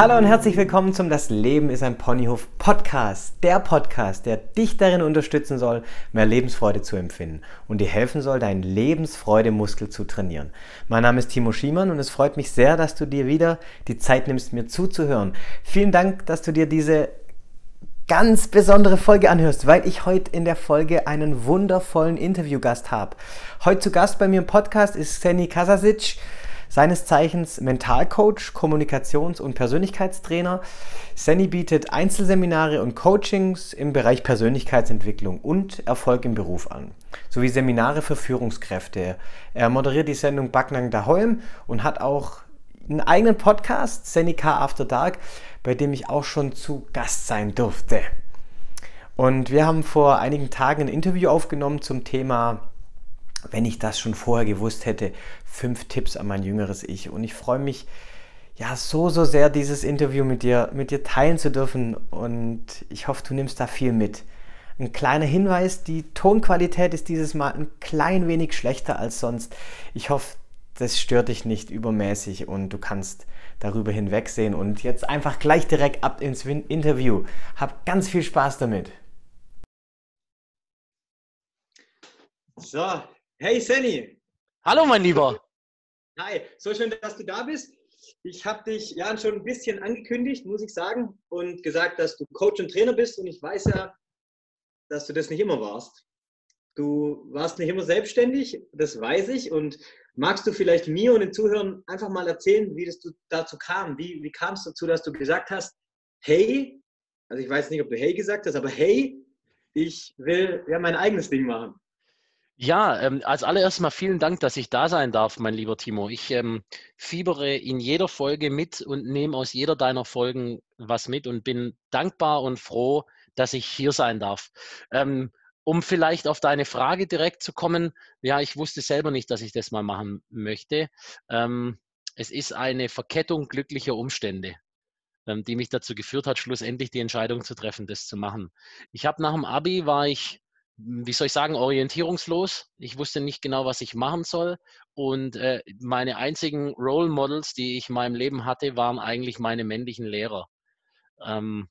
Hallo und herzlich willkommen zum Das Leben ist ein Ponyhof Podcast. Der Podcast, der dich darin unterstützen soll, mehr Lebensfreude zu empfinden und dir helfen soll, deinen Lebensfreudemuskel zu trainieren. Mein Name ist Timo Schiemann und es freut mich sehr, dass du dir wieder die Zeit nimmst, mir zuzuhören. Vielen Dank, dass du dir diese ganz besondere Folge anhörst, weil ich heute in der Folge einen wundervollen Interviewgast habe. Heute zu Gast bei mir im Podcast ist Seni Kasasic seines Zeichens Mentalcoach, Kommunikations- und Persönlichkeitstrainer. Senny bietet Einzelseminare und Coachings im Bereich Persönlichkeitsentwicklung und Erfolg im Beruf an, sowie Seminare für Führungskräfte. Er moderiert die Sendung Backnang daheim und hat auch einen eigenen Podcast, Seneca After Dark, bei dem ich auch schon zu Gast sein durfte. Und wir haben vor einigen Tagen ein Interview aufgenommen zum Thema wenn ich das schon vorher gewusst hätte, fünf Tipps an mein jüngeres Ich. Und ich freue mich ja so, so sehr, dieses Interview mit dir, mit dir teilen zu dürfen. Und ich hoffe, du nimmst da viel mit. Ein kleiner Hinweis, die Tonqualität ist dieses Mal ein klein wenig schlechter als sonst. Ich hoffe, das stört dich nicht übermäßig und du kannst darüber hinwegsehen. Und jetzt einfach gleich direkt ab ins Interview. Hab ganz viel Spaß damit. So, Hey Senny. Hallo mein Lieber. Hi, so schön, dass du da bist. Ich habe dich ja schon ein bisschen angekündigt, muss ich sagen, und gesagt, dass du Coach und Trainer bist. Und ich weiß ja, dass du das nicht immer warst. Du warst nicht immer selbstständig, das weiß ich. Und magst du vielleicht mir und den Zuhörern einfach mal erzählen, wie das dazu kam? Wie, wie kam es dazu, dass du gesagt hast, hey, also ich weiß nicht, ob du hey gesagt hast, aber hey, ich will ja mein eigenes Ding machen. Ja, ähm, als allererstes mal vielen Dank, dass ich da sein darf, mein lieber Timo. Ich ähm, fiebere in jeder Folge mit und nehme aus jeder deiner Folgen was mit und bin dankbar und froh, dass ich hier sein darf. Ähm, um vielleicht auf deine Frage direkt zu kommen, ja, ich wusste selber nicht, dass ich das mal machen möchte. Ähm, es ist eine Verkettung glücklicher Umstände ähm, die mich dazu geführt hat, schlussendlich die Entscheidung zu treffen, das zu machen. Ich habe nach dem Abi war ich wie soll ich sagen, orientierungslos. Ich wusste nicht genau, was ich machen soll. Und äh, meine einzigen Role Models, die ich in meinem Leben hatte, waren eigentlich meine männlichen Lehrer. Ähm,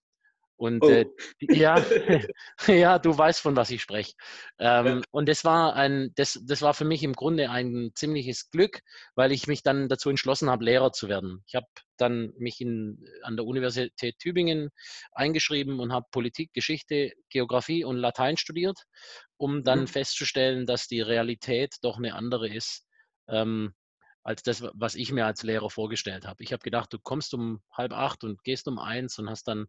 und oh. äh, ja, ja, du weißt, von was ich spreche. Ähm, ja. Und das war ein, das, das war für mich im Grunde ein ziemliches Glück, weil ich mich dann dazu entschlossen habe, Lehrer zu werden. Ich habe dann mich in, an der Universität Tübingen eingeschrieben und habe Politik, Geschichte, Geografie und Latein studiert, um dann mhm. festzustellen, dass die Realität doch eine andere ist. Ähm, als das, was ich mir als Lehrer vorgestellt habe. Ich habe gedacht, du kommst um halb acht und gehst um eins und hast dann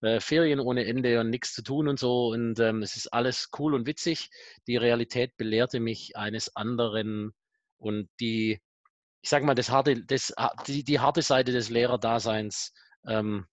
äh, Ferien ohne Ende und nichts zu tun und so. Und ähm, es ist alles cool und witzig. Die Realität belehrte mich eines anderen und die, ich sage mal, das harte, das, die, die harte Seite des Lehrerdaseins ähm,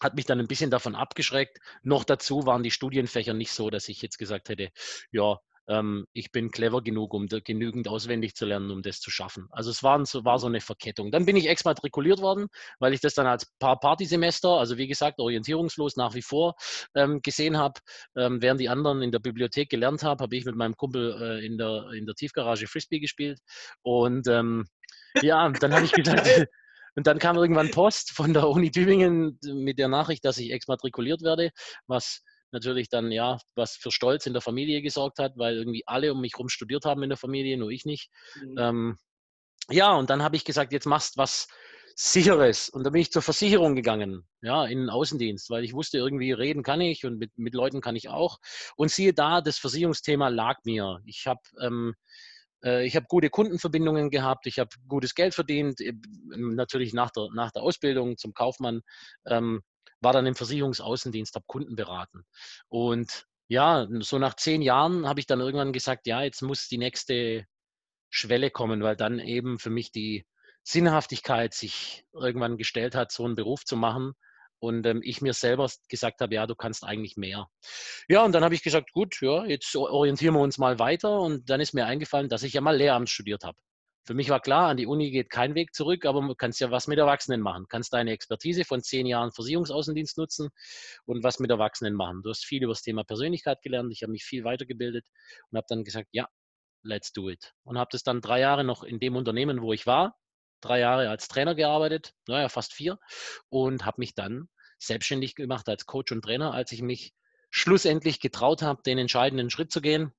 hat mich dann ein bisschen davon abgeschreckt. Noch dazu waren die Studienfächer nicht so, dass ich jetzt gesagt hätte, ja, ähm, ich bin clever genug, um genügend auswendig zu lernen, um das zu schaffen. Also es war, war so eine Verkettung. Dann bin ich exmatrikuliert worden, weil ich das dann als paar Partysemester, also wie gesagt, orientierungslos nach wie vor ähm, gesehen habe. Ähm, während die anderen in der Bibliothek gelernt haben, habe ich mit meinem Kumpel äh, in, der, in der Tiefgarage Frisbee gespielt. Und ähm, ja, dann habe ich gedacht, Und dann kam irgendwann Post von der Uni Tübingen mit der Nachricht, dass ich exmatrikuliert werde, was natürlich dann ja was für Stolz in der Familie gesorgt hat, weil irgendwie alle um mich herum studiert haben in der Familie, nur ich nicht. Mhm. Ähm, ja, und dann habe ich gesagt, jetzt machst was Sicheres. Und da bin ich zur Versicherung gegangen, ja, in den Außendienst, weil ich wusste, irgendwie reden kann ich und mit, mit Leuten kann ich auch. Und siehe da, das Versicherungsthema lag mir. Ich habe ähm, äh, ich habe gute Kundenverbindungen gehabt, ich habe gutes Geld verdient, äh, natürlich nach der, nach der Ausbildung zum Kaufmann. Ähm, war dann im Versicherungsaußendienst, habe Kunden beraten. Und ja, so nach zehn Jahren habe ich dann irgendwann gesagt, ja, jetzt muss die nächste Schwelle kommen, weil dann eben für mich die Sinnhaftigkeit sich irgendwann gestellt hat, so einen Beruf zu machen. Und ähm, ich mir selber gesagt habe, ja, du kannst eigentlich mehr. Ja, und dann habe ich gesagt, gut, ja, jetzt orientieren wir uns mal weiter. Und dann ist mir eingefallen, dass ich ja mal Lehramt studiert habe. Für mich war klar, an die Uni geht kein Weg zurück, aber du kannst ja was mit Erwachsenen machen. Kannst deine Expertise von zehn Jahren Versicherungsaußendienst nutzen und was mit Erwachsenen machen. Du hast viel über das Thema Persönlichkeit gelernt, ich habe mich viel weitergebildet und habe dann gesagt, ja, let's do it. Und habe das dann drei Jahre noch in dem Unternehmen, wo ich war, drei Jahre als Trainer gearbeitet, naja, fast vier, und habe mich dann selbstständig gemacht als Coach und Trainer, als ich mich schlussendlich getraut habe, den entscheidenden Schritt zu gehen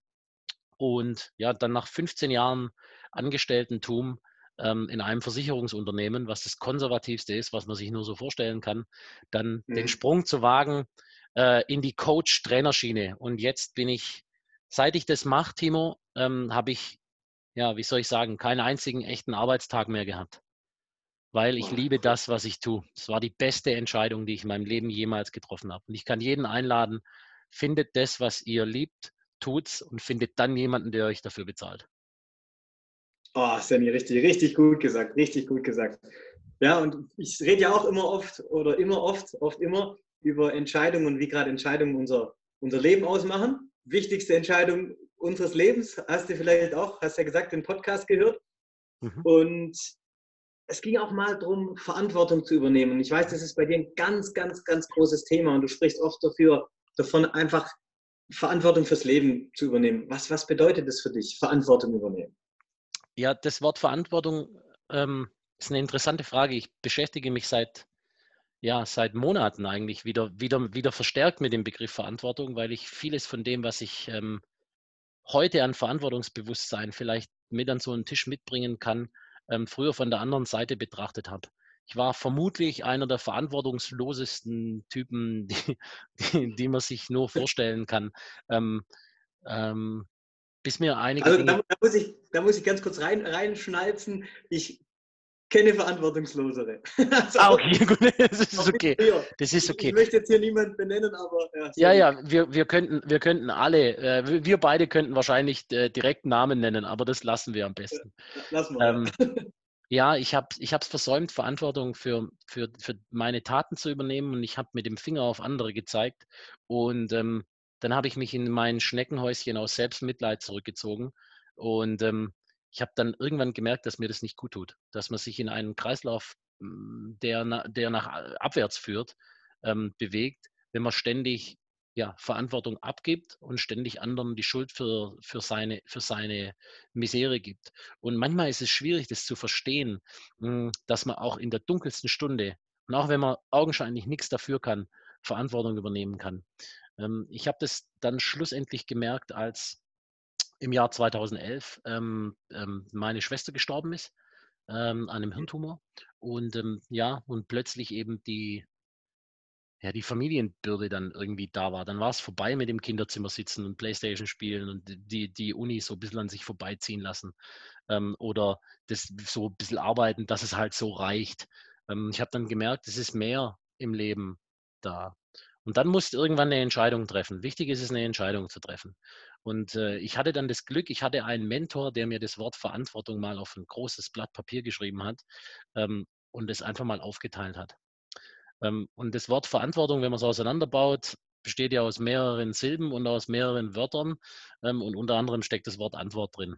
und ja, dann nach 15 Jahren Angestellten-Tum ähm, in einem Versicherungsunternehmen, was das konservativste ist, was man sich nur so vorstellen kann, dann mhm. den Sprung zu wagen äh, in die Coach-Trainerschiene. Und jetzt bin ich, seit ich das mache, Timo, ähm, habe ich, ja, wie soll ich sagen, keinen einzigen echten Arbeitstag mehr gehabt. Weil ich liebe das, was ich tue. Es war die beste Entscheidung, die ich in meinem Leben jemals getroffen habe. Und ich kann jeden einladen, findet das, was ihr liebt, tut's und findet dann jemanden, der euch dafür bezahlt. Oh, Sandy, richtig, richtig gut gesagt, richtig gut gesagt. Ja, und ich rede ja auch immer oft oder immer oft, oft immer über Entscheidungen und wie gerade Entscheidungen unser, unser Leben ausmachen. Wichtigste Entscheidung unseres Lebens, hast du vielleicht auch, hast ja gesagt, den Podcast gehört. Mhm. Und es ging auch mal darum, Verantwortung zu übernehmen. Ich weiß, das ist bei dir ein ganz, ganz, ganz großes Thema und du sprichst oft dafür, davon einfach Verantwortung fürs Leben zu übernehmen. Was, was bedeutet das für dich, Verantwortung übernehmen? Ja, das Wort Verantwortung ähm, ist eine interessante Frage. Ich beschäftige mich seit, ja, seit Monaten eigentlich wieder, wieder, wieder verstärkt mit dem Begriff Verantwortung, weil ich vieles von dem, was ich ähm, heute an Verantwortungsbewusstsein vielleicht mit an so einen Tisch mitbringen kann, ähm, früher von der anderen Seite betrachtet habe. Ich war vermutlich einer der verantwortungslosesten Typen, die, die, die man sich nur vorstellen kann. Ähm, ähm, bis mir einige. Also da, da, muss ich, da muss ich ganz kurz rein, reinschnalzen. Ich kenne Verantwortungslosere. also ah, okay, gut, das ist okay. Das ist okay. Ich, möchte jetzt hier niemanden benennen, aber. Ja, ja, ja, wir, wir, könnten, wir könnten alle, äh, wir beide könnten wahrscheinlich äh, direkt Namen nennen, aber das lassen wir am besten. Lassen wir. Ähm, ja, ich habe es versäumt, Verantwortung für, für, für meine Taten zu übernehmen und ich habe mit dem Finger auf andere gezeigt. Und ähm, dann habe ich mich in mein Schneckenhäuschen aus Selbstmitleid zurückgezogen und ähm, ich habe dann irgendwann gemerkt, dass mir das nicht gut tut, dass man sich in einen Kreislauf, hm, der, der nach abwärts führt, ähm, bewegt, wenn man ständig ja, Verantwortung abgibt und ständig anderen die Schuld für, für, seine, für seine Misere gibt. Und manchmal ist es schwierig, das zu verstehen, hm, dass man auch in der dunkelsten Stunde und auch wenn man augenscheinlich nichts dafür kann, Verantwortung übernehmen kann. Ähm, ich habe das dann schlussendlich gemerkt, als im Jahr 2011 ähm, ähm, meine Schwester gestorben ist ähm, an einem Hirntumor und ähm, ja, und plötzlich eben die, ja, die Familienbürde dann irgendwie da war. Dann war es vorbei mit dem Kinderzimmer sitzen und Playstation spielen und die, die Uni so ein bisschen an sich vorbeiziehen lassen ähm, oder das so ein bisschen arbeiten, dass es halt so reicht. Ähm, ich habe dann gemerkt, es ist mehr im Leben da. Und dann musst du irgendwann eine Entscheidung treffen. Wichtig ist es, eine Entscheidung zu treffen. Und äh, ich hatte dann das Glück, ich hatte einen Mentor, der mir das Wort Verantwortung mal auf ein großes Blatt Papier geschrieben hat ähm, und es einfach mal aufgeteilt hat. Ähm, und das Wort Verantwortung, wenn man es auseinanderbaut, besteht ja aus mehreren Silben und aus mehreren Wörtern. Ähm, und unter anderem steckt das Wort Antwort drin.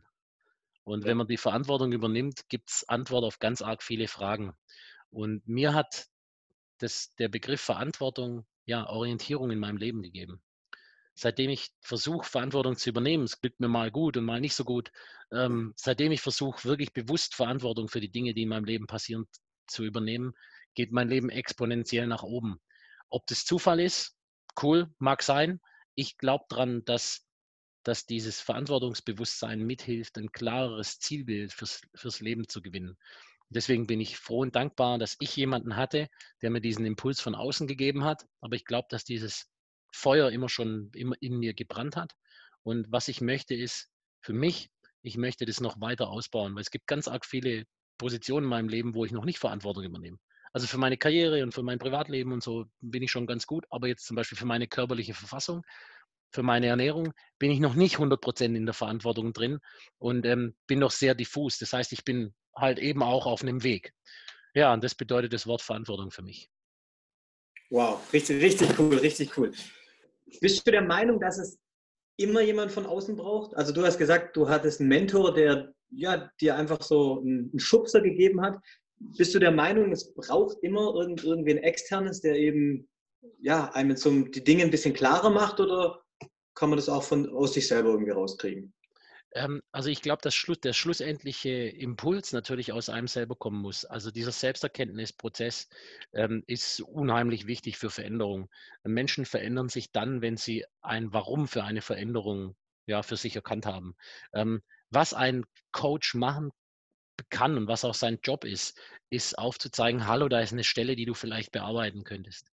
Und wenn man die Verantwortung übernimmt, gibt es Antwort auf ganz arg viele Fragen. Und mir hat das, der Begriff Verantwortung ja, Orientierung in meinem Leben gegeben. Seitdem ich versuche, Verantwortung zu übernehmen, es glückt mir mal gut und mal nicht so gut, ähm, seitdem ich versuche, wirklich bewusst Verantwortung für die Dinge, die in meinem Leben passieren, zu übernehmen, geht mein Leben exponentiell nach oben. Ob das Zufall ist, cool, mag sein. Ich glaube daran, dass, dass dieses Verantwortungsbewusstsein mithilft, ein klareres Zielbild fürs, fürs Leben zu gewinnen. Deswegen bin ich froh und dankbar, dass ich jemanden hatte, der mir diesen Impuls von außen gegeben hat. Aber ich glaube, dass dieses Feuer immer schon immer in mir gebrannt hat. Und was ich möchte, ist für mich, ich möchte das noch weiter ausbauen, weil es gibt ganz arg viele Positionen in meinem Leben, wo ich noch nicht Verantwortung übernehme. Also für meine Karriere und für mein Privatleben und so bin ich schon ganz gut, aber jetzt zum Beispiel für meine körperliche Verfassung, für meine Ernährung bin ich noch nicht 100% in der Verantwortung drin und ähm, bin noch sehr diffus. Das heißt, ich bin halt eben auch auf einem Weg. Ja, und das bedeutet das Wort Verantwortung für mich. Wow, richtig, richtig cool, richtig cool. Bist du der Meinung, dass es immer jemand von außen braucht? Also du hast gesagt, du hattest einen Mentor, der ja, dir einfach so einen Schubser gegeben hat. Bist du der Meinung, es braucht immer irgend, irgendwie ein externes, der eben ja, einem so die Dinge ein bisschen klarer macht oder kann man das auch von, aus sich selber irgendwie rauskriegen? Ähm, also ich glaube, dass der schlussendliche Impuls natürlich aus einem selber kommen muss. Also dieser Selbsterkenntnisprozess ähm, ist unheimlich wichtig für Veränderung. Menschen verändern sich dann, wenn sie ein Warum für eine Veränderung ja, für sich erkannt haben. Ähm, was ein Coach machen kann und was auch sein Job ist, ist aufzuzeigen, hallo, da ist eine Stelle, die du vielleicht bearbeiten könntest.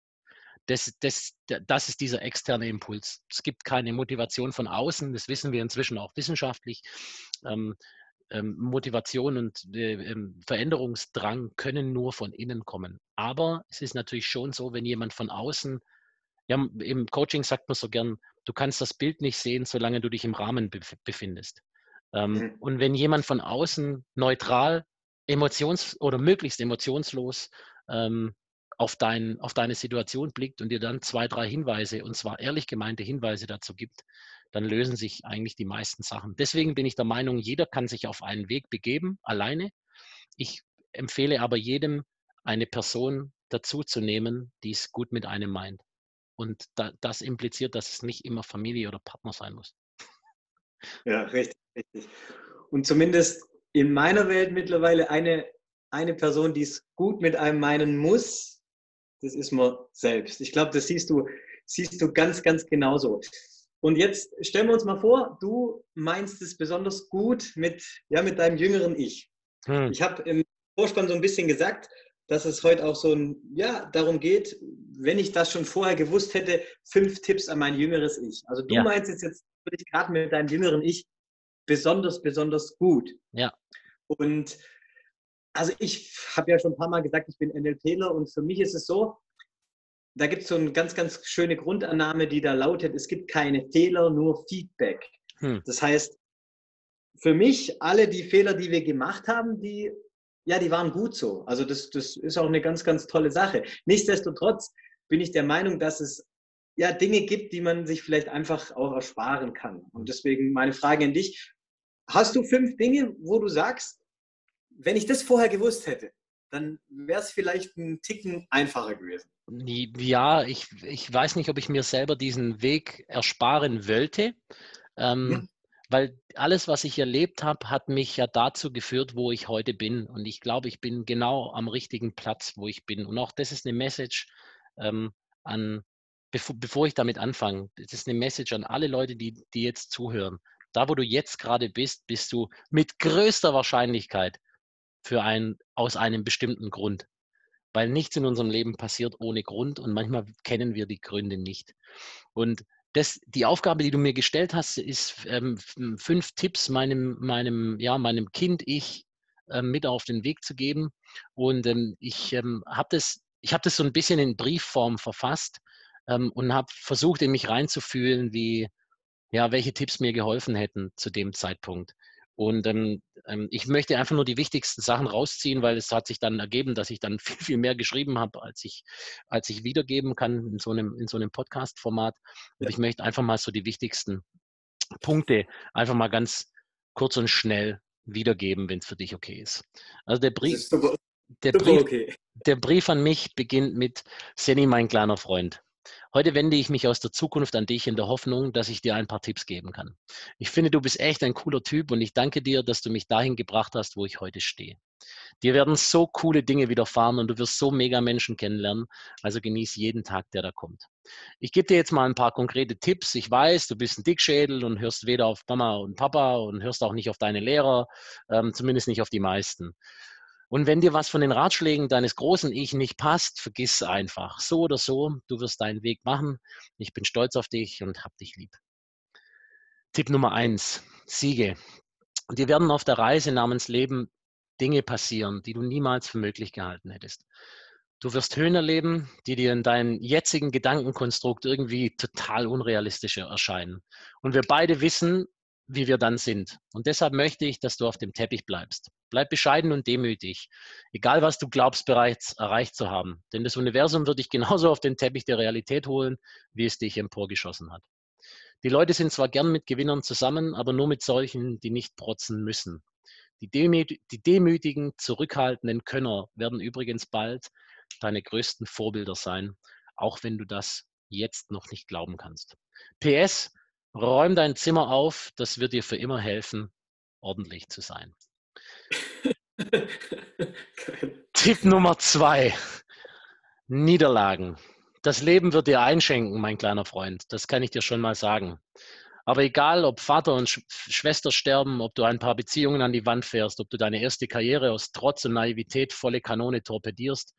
Das, das, das ist dieser externe Impuls. Es gibt keine Motivation von außen, das wissen wir inzwischen auch wissenschaftlich. Ähm, ähm, Motivation und äh, ähm, Veränderungsdrang können nur von innen kommen. Aber es ist natürlich schon so, wenn jemand von außen, ja, im Coaching sagt man so gern, du kannst das Bild nicht sehen, solange du dich im Rahmen befindest. Ähm, mhm. Und wenn jemand von außen neutral, emotions- oder möglichst emotionslos ähm, auf, dein, auf deine Situation blickt und dir dann zwei, drei Hinweise, und zwar ehrlich gemeinte Hinweise dazu gibt, dann lösen sich eigentlich die meisten Sachen. Deswegen bin ich der Meinung, jeder kann sich auf einen Weg begeben, alleine. Ich empfehle aber jedem, eine Person dazu zu nehmen, die es gut mit einem meint. Und da, das impliziert, dass es nicht immer Familie oder Partner sein muss. Ja, richtig, richtig. Und zumindest in meiner Welt mittlerweile eine, eine Person, die es gut mit einem meinen muss, das ist man selbst. Ich glaube, das siehst du, siehst du ganz, ganz genauso. Und jetzt stellen wir uns mal vor, du meinst es besonders gut mit, ja, mit deinem jüngeren Ich. Hm. Ich habe im Vorspann so ein bisschen gesagt, dass es heute auch so ein, ja, darum geht, wenn ich das schon vorher gewusst hätte, fünf Tipps an mein jüngeres Ich. Also du ja. meinst jetzt, jetzt gerade mit deinem jüngeren Ich besonders, besonders gut. Ja. Und also ich habe ja schon ein paar Mal gesagt, ich bin NLPler und für mich ist es so, da gibt es so eine ganz, ganz schöne Grundannahme, die da lautet, es gibt keine Fehler, nur Feedback. Hm. Das heißt, für mich, alle die Fehler, die wir gemacht haben, die, ja, die waren gut so. Also das, das ist auch eine ganz, ganz tolle Sache. Nichtsdestotrotz bin ich der Meinung, dass es ja Dinge gibt, die man sich vielleicht einfach auch ersparen kann. Und deswegen meine Frage an dich. Hast du fünf Dinge, wo du sagst, wenn ich das vorher gewusst hätte, dann wäre es vielleicht ein Ticken einfacher gewesen. Ja, ich, ich weiß nicht, ob ich mir selber diesen Weg ersparen wollte, ähm, hm. weil alles, was ich erlebt habe, hat mich ja dazu geführt, wo ich heute bin. Und ich glaube, ich bin genau am richtigen Platz, wo ich bin. Und auch das ist eine Message ähm, an, bevor, bevor ich damit anfange, das ist eine Message an alle Leute, die, die jetzt zuhören. Da, wo du jetzt gerade bist, bist du mit größter Wahrscheinlichkeit für ein, aus einem bestimmten Grund. Weil nichts in unserem Leben passiert ohne Grund und manchmal kennen wir die Gründe nicht. Und das, die Aufgabe, die du mir gestellt hast, ist ähm, fünf Tipps meinem, meinem, ja, meinem Kind, ich äh, mit auf den Weg zu geben. Und ähm, ich ähm, habe das, habe das so ein bisschen in Briefform verfasst ähm, und habe versucht, in mich reinzufühlen, wie, ja, welche Tipps mir geholfen hätten zu dem Zeitpunkt. Und ähm, ähm, ich möchte einfach nur die wichtigsten Sachen rausziehen, weil es hat sich dann ergeben, dass ich dann viel, viel mehr geschrieben habe, als ich, als ich wiedergeben kann in so einem, in so einem Podcast-Format. Und ja. ich möchte einfach mal so die wichtigsten Punkte einfach mal ganz kurz und schnell wiedergeben, wenn es für dich okay ist. Also der Brief, super, der, Brief okay. der Brief an mich beginnt mit Seni, mein kleiner Freund. Heute wende ich mich aus der Zukunft an dich in der Hoffnung, dass ich dir ein paar Tipps geben kann. Ich finde, du bist echt ein cooler Typ und ich danke dir, dass du mich dahin gebracht hast, wo ich heute stehe. Dir werden so coole Dinge widerfahren und du wirst so mega Menschen kennenlernen. Also genieß jeden Tag, der da kommt. Ich gebe dir jetzt mal ein paar konkrete Tipps. Ich weiß, du bist ein Dickschädel und hörst weder auf Mama und Papa und hörst auch nicht auf deine Lehrer, ähm, zumindest nicht auf die meisten. Und wenn dir was von den Ratschlägen deines großen Ich nicht passt, vergiss einfach. So oder so, du wirst deinen Weg machen. Ich bin stolz auf dich und hab dich lieb. Tipp Nummer eins: Siege. Dir werden auf der Reise namens Leben Dinge passieren, die du niemals für möglich gehalten hättest. Du wirst Höhen erleben, die dir in deinem jetzigen Gedankenkonstrukt irgendwie total unrealistisch erscheinen. Und wir beide wissen, wie wir dann sind. Und deshalb möchte ich, dass du auf dem Teppich bleibst. Bleib bescheiden und demütig. Egal, was du glaubst, bereits erreicht zu haben. Denn das Universum wird dich genauso auf den Teppich der Realität holen, wie es dich emporgeschossen hat. Die Leute sind zwar gern mit Gewinnern zusammen, aber nur mit solchen, die nicht protzen müssen. Die, demüt die demütigen, zurückhaltenden Könner werden übrigens bald deine größten Vorbilder sein, auch wenn du das jetzt noch nicht glauben kannst. PS, räum dein Zimmer auf, das wird dir für immer helfen, ordentlich zu sein. Tipp Nummer zwei. Niederlagen. Das Leben wird dir einschenken, mein kleiner Freund. Das kann ich dir schon mal sagen. Aber egal, ob Vater und Sch Schwester sterben, ob du ein paar Beziehungen an die Wand fährst, ob du deine erste Karriere aus Trotz und Naivität volle Kanone torpedierst,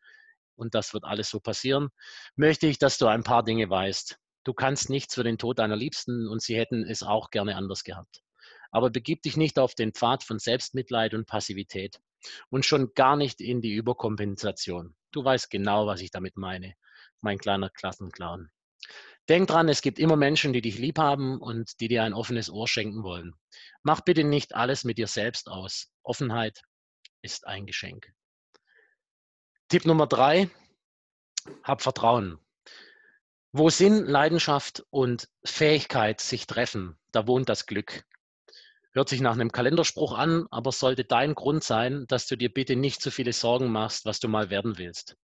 und das wird alles so passieren, möchte ich, dass du ein paar Dinge weißt. Du kannst nichts für den Tod deiner Liebsten und sie hätten es auch gerne anders gehabt. Aber begib dich nicht auf den Pfad von Selbstmitleid und Passivität und schon gar nicht in die Überkompensation. Du weißt genau, was ich damit meine, mein kleiner Klassenclown. Denk dran, es gibt immer Menschen, die dich lieb haben und die dir ein offenes Ohr schenken wollen. Mach bitte nicht alles mit dir selbst aus. Offenheit ist ein Geschenk. Tipp Nummer drei, hab Vertrauen. Wo Sinn, Leidenschaft und Fähigkeit sich treffen, da wohnt das Glück. Hört sich nach einem Kalenderspruch an, aber sollte dein Grund sein, dass du dir bitte nicht zu viele Sorgen machst, was du mal werden willst.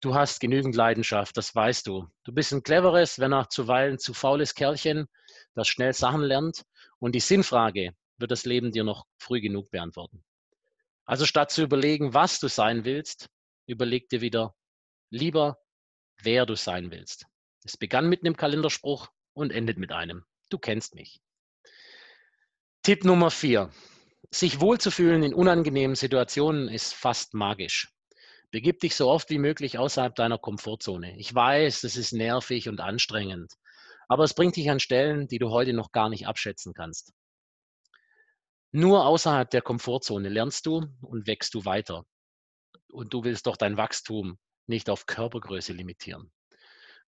Du hast genügend Leidenschaft, das weißt du. Du bist ein cleveres, wenn auch zuweilen zu faules Kerlchen, das schnell Sachen lernt. Und die Sinnfrage wird das Leben dir noch früh genug beantworten. Also statt zu überlegen, was du sein willst, überleg dir wieder lieber, wer du sein willst. Es begann mit einem Kalenderspruch und endet mit einem. Du kennst mich. Tipp Nummer vier. Sich wohlzufühlen in unangenehmen Situationen ist fast magisch. Begib dich so oft wie möglich außerhalb deiner Komfortzone. Ich weiß, das ist nervig und anstrengend, aber es bringt dich an Stellen, die du heute noch gar nicht abschätzen kannst. Nur außerhalb der Komfortzone lernst du und wächst du weiter. Und du willst doch dein Wachstum nicht auf Körpergröße limitieren.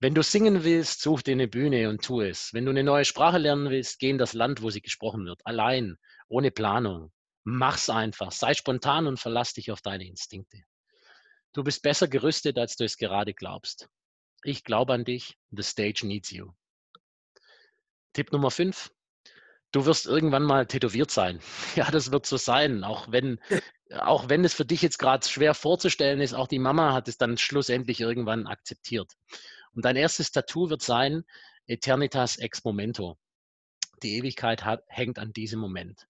Wenn du singen willst, such dir eine Bühne und tu es. Wenn du eine neue Sprache lernen willst, geh in das Land, wo sie gesprochen wird. Allein, ohne Planung. Mach's einfach. Sei spontan und verlass dich auf deine Instinkte. Du bist besser gerüstet, als du es gerade glaubst. Ich glaube an dich. The stage needs you. Tipp Nummer 5. Du wirst irgendwann mal tätowiert sein. Ja, das wird so sein. Auch wenn, auch wenn es für dich jetzt gerade schwer vorzustellen ist, auch die Mama hat es dann schlussendlich irgendwann akzeptiert. Und dein erstes Tattoo wird sein Eternitas ex momento. Die Ewigkeit hat, hängt an diesem Moment.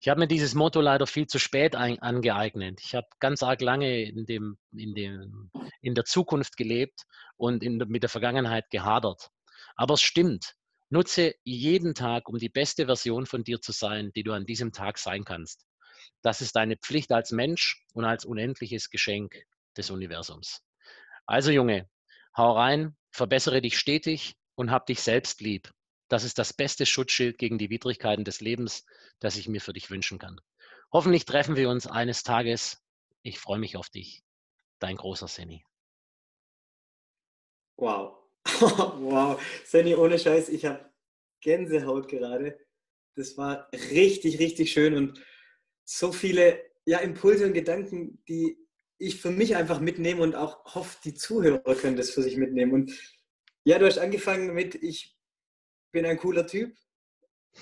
Ich habe mir dieses Motto leider viel zu spät ein, angeeignet. Ich habe ganz arg lange in, dem, in, dem, in der Zukunft gelebt und in, mit der Vergangenheit gehadert. Aber es stimmt. Nutze jeden Tag, um die beste Version von dir zu sein, die du an diesem Tag sein kannst. Das ist deine Pflicht als Mensch und als unendliches Geschenk des Universums. Also Junge, hau rein, verbessere dich stetig und hab dich selbst lieb. Das ist das beste Schutzschild gegen die Widrigkeiten des Lebens, das ich mir für dich wünschen kann. Hoffentlich treffen wir uns eines Tages. Ich freue mich auf dich. Dein großer Senny. Wow. wow. Senny, ohne Scheiß, ich habe Gänsehaut gerade. Das war richtig, richtig schön und so viele ja, Impulse und Gedanken, die ich für mich einfach mitnehme und auch hoffe, die Zuhörer können das für sich mitnehmen. Und ja, du hast angefangen mit, ich bin ein cooler Typ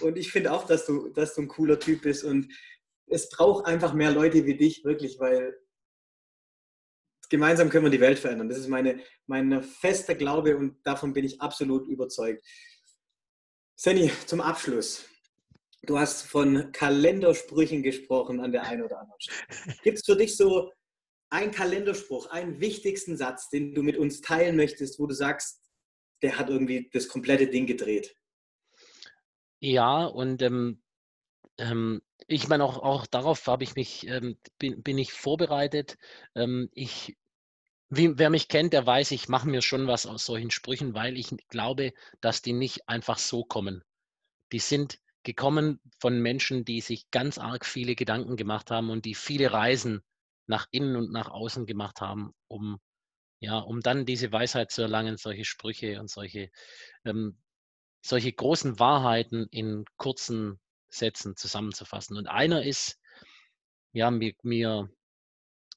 und ich finde auch, dass du, dass du ein cooler Typ bist und es braucht einfach mehr Leute wie dich, wirklich, weil gemeinsam können wir die Welt verändern. Das ist meine, mein fester Glaube und davon bin ich absolut überzeugt. Senny, zum Abschluss. Du hast von Kalendersprüchen gesprochen an der einen oder anderen Stelle. Gibt es für dich so einen Kalenderspruch, einen wichtigsten Satz, den du mit uns teilen möchtest, wo du sagst, der hat irgendwie das komplette Ding gedreht. Ja, und ähm, ähm, ich meine, auch, auch darauf habe ich mich, ähm, bin, bin ich vorbereitet. Ähm, ich, wie, wer mich kennt, der weiß, ich mache mir schon was aus solchen Sprüchen, weil ich glaube, dass die nicht einfach so kommen. Die sind gekommen von Menschen, die sich ganz arg viele Gedanken gemacht haben und die viele Reisen nach innen und nach außen gemacht haben, um ja, um dann diese Weisheit zu erlangen, solche Sprüche und solche, ähm, solche großen Wahrheiten in kurzen Sätzen zusammenzufassen. Und einer ist, ja, mir, mir,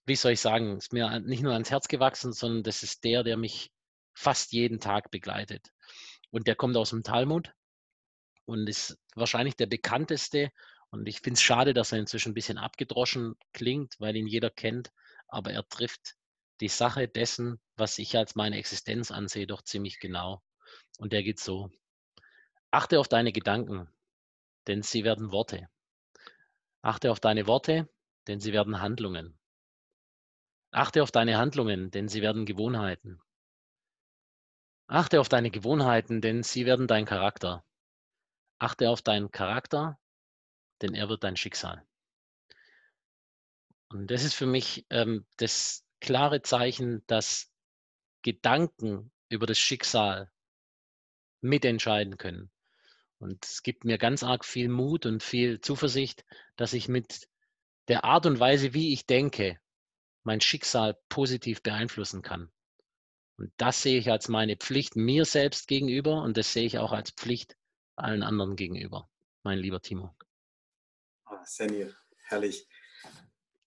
wie soll ich sagen, ist mir nicht nur ans Herz gewachsen, sondern das ist der, der mich fast jeden Tag begleitet. Und der kommt aus dem Talmud und ist wahrscheinlich der bekannteste Und ich finde es schade, dass er inzwischen ein bisschen abgedroschen klingt, weil ihn jeder kennt, aber er trifft die Sache dessen, was ich als meine Existenz ansehe, doch ziemlich genau. Und der geht so. Achte auf deine Gedanken, denn sie werden Worte. Achte auf deine Worte, denn sie werden Handlungen. Achte auf deine Handlungen, denn sie werden Gewohnheiten. Achte auf deine Gewohnheiten, denn sie werden dein Charakter. Achte auf deinen Charakter, denn er wird dein Schicksal. Und das ist für mich ähm, das klare Zeichen, dass Gedanken über das Schicksal mitentscheiden können. Und es gibt mir ganz arg viel Mut und viel Zuversicht, dass ich mit der Art und Weise, wie ich denke, mein Schicksal positiv beeinflussen kann. Und das sehe ich als meine Pflicht mir selbst gegenüber und das sehe ich auch als Pflicht allen anderen gegenüber, mein lieber Timo. Senil, herrlich.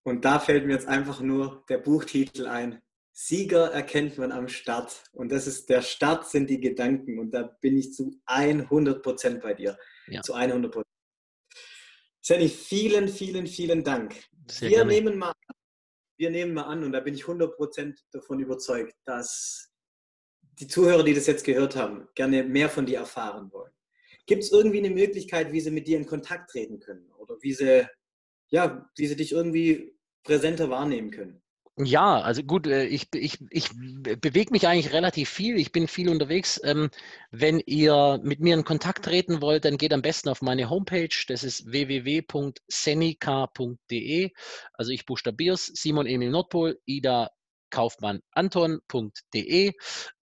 Und da fällt mir jetzt einfach nur der Buchtitel ein. Sieger erkennt man am Start. Und das ist der Start sind die Gedanken. Und da bin ich zu 100 Prozent bei dir. Ja. Zu 100 Prozent. Sandy, vielen, vielen, vielen Dank. Sehr wir nehmen mal wir nehmen mal an, und da bin ich 100 Prozent davon überzeugt, dass die Zuhörer, die das jetzt gehört haben, gerne mehr von dir erfahren wollen. Gibt es irgendwie eine Möglichkeit, wie sie mit dir in Kontakt treten können? Oder wie sie ja, wie sie dich irgendwie präsenter wahrnehmen können. Ja, also gut, äh, ich, ich, ich bewege mich eigentlich relativ viel. Ich bin viel unterwegs. Ähm, wenn ihr mit mir in Kontakt treten wollt, dann geht am besten auf meine Homepage. Das ist www.senica.de. Also ich buchstabiere es. Simon Emil Nordpol, Ida Kaufmann Anton.de.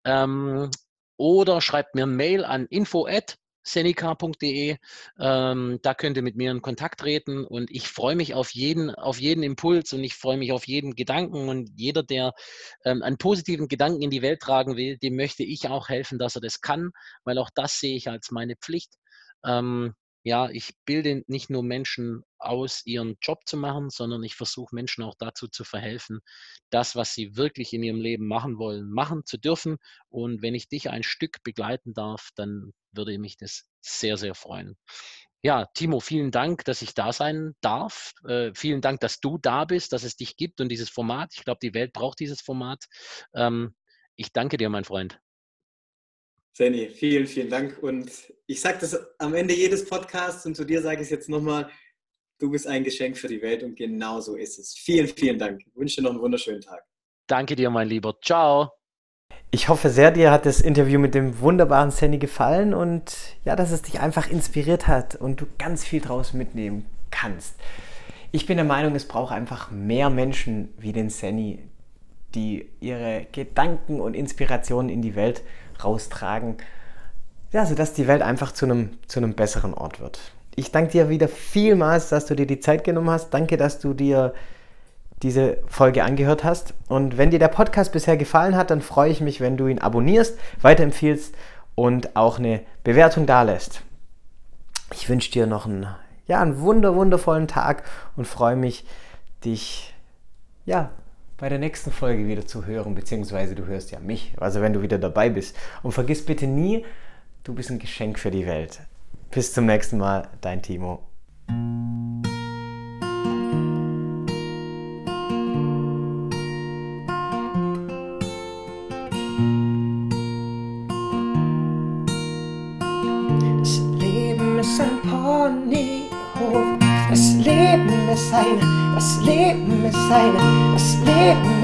Ähm, oder schreibt mir ein Mail an info@ seneca.de. Ähm, da könnt ihr mit mir in Kontakt treten und ich freue mich auf jeden, auf jeden Impuls und ich freue mich auf jeden Gedanken und jeder, der ähm, einen positiven Gedanken in die Welt tragen will, dem möchte ich auch helfen, dass er das kann, weil auch das sehe ich als meine Pflicht. Ähm, ja, ich bilde nicht nur Menschen aus, ihren Job zu machen, sondern ich versuche Menschen auch dazu zu verhelfen, das, was sie wirklich in ihrem Leben machen wollen, machen zu dürfen. Und wenn ich dich ein Stück begleiten darf, dann würde mich das sehr, sehr freuen. Ja, Timo, vielen Dank, dass ich da sein darf. Äh, vielen Dank, dass du da bist, dass es dich gibt und dieses Format. Ich glaube, die Welt braucht dieses Format. Ähm, ich danke dir, mein Freund. Seni, vielen, vielen Dank. Und ich sage das am Ende jedes Podcasts und zu dir sage ich es jetzt nochmal. Du bist ein Geschenk für die Welt und genau so ist es. Vielen, vielen Dank. Ich wünsche dir noch einen wunderschönen Tag. Danke dir, mein Lieber. Ciao. Ich hoffe sehr, dir hat das Interview mit dem wunderbaren Sandy gefallen und ja, dass es dich einfach inspiriert hat und du ganz viel draus mitnehmen kannst. Ich bin der Meinung, es braucht einfach mehr Menschen wie den Sandy, die ihre Gedanken und Inspirationen in die Welt raustragen, ja, sodass die Welt einfach zu einem, zu einem besseren Ort wird. Ich danke dir wieder vielmals, dass du dir die Zeit genommen hast. Danke, dass du dir diese Folge angehört hast. Und wenn dir der Podcast bisher gefallen hat, dann freue ich mich, wenn du ihn abonnierst, weiterempfiehlst und auch eine Bewertung dalässt. Ich wünsche dir noch einen, ja, einen wunder, wundervollen Tag und freue mich, dich ja, bei der nächsten Folge wieder zu hören, beziehungsweise du hörst ja mich, also wenn du wieder dabei bist. Und vergiss bitte nie, du bist ein Geschenk für die Welt. Bis zum nächsten Mal, dein Timo. Das Leben ist ein Ponyhof, das Leben ist eine, das Leben ist ein Ponyhof.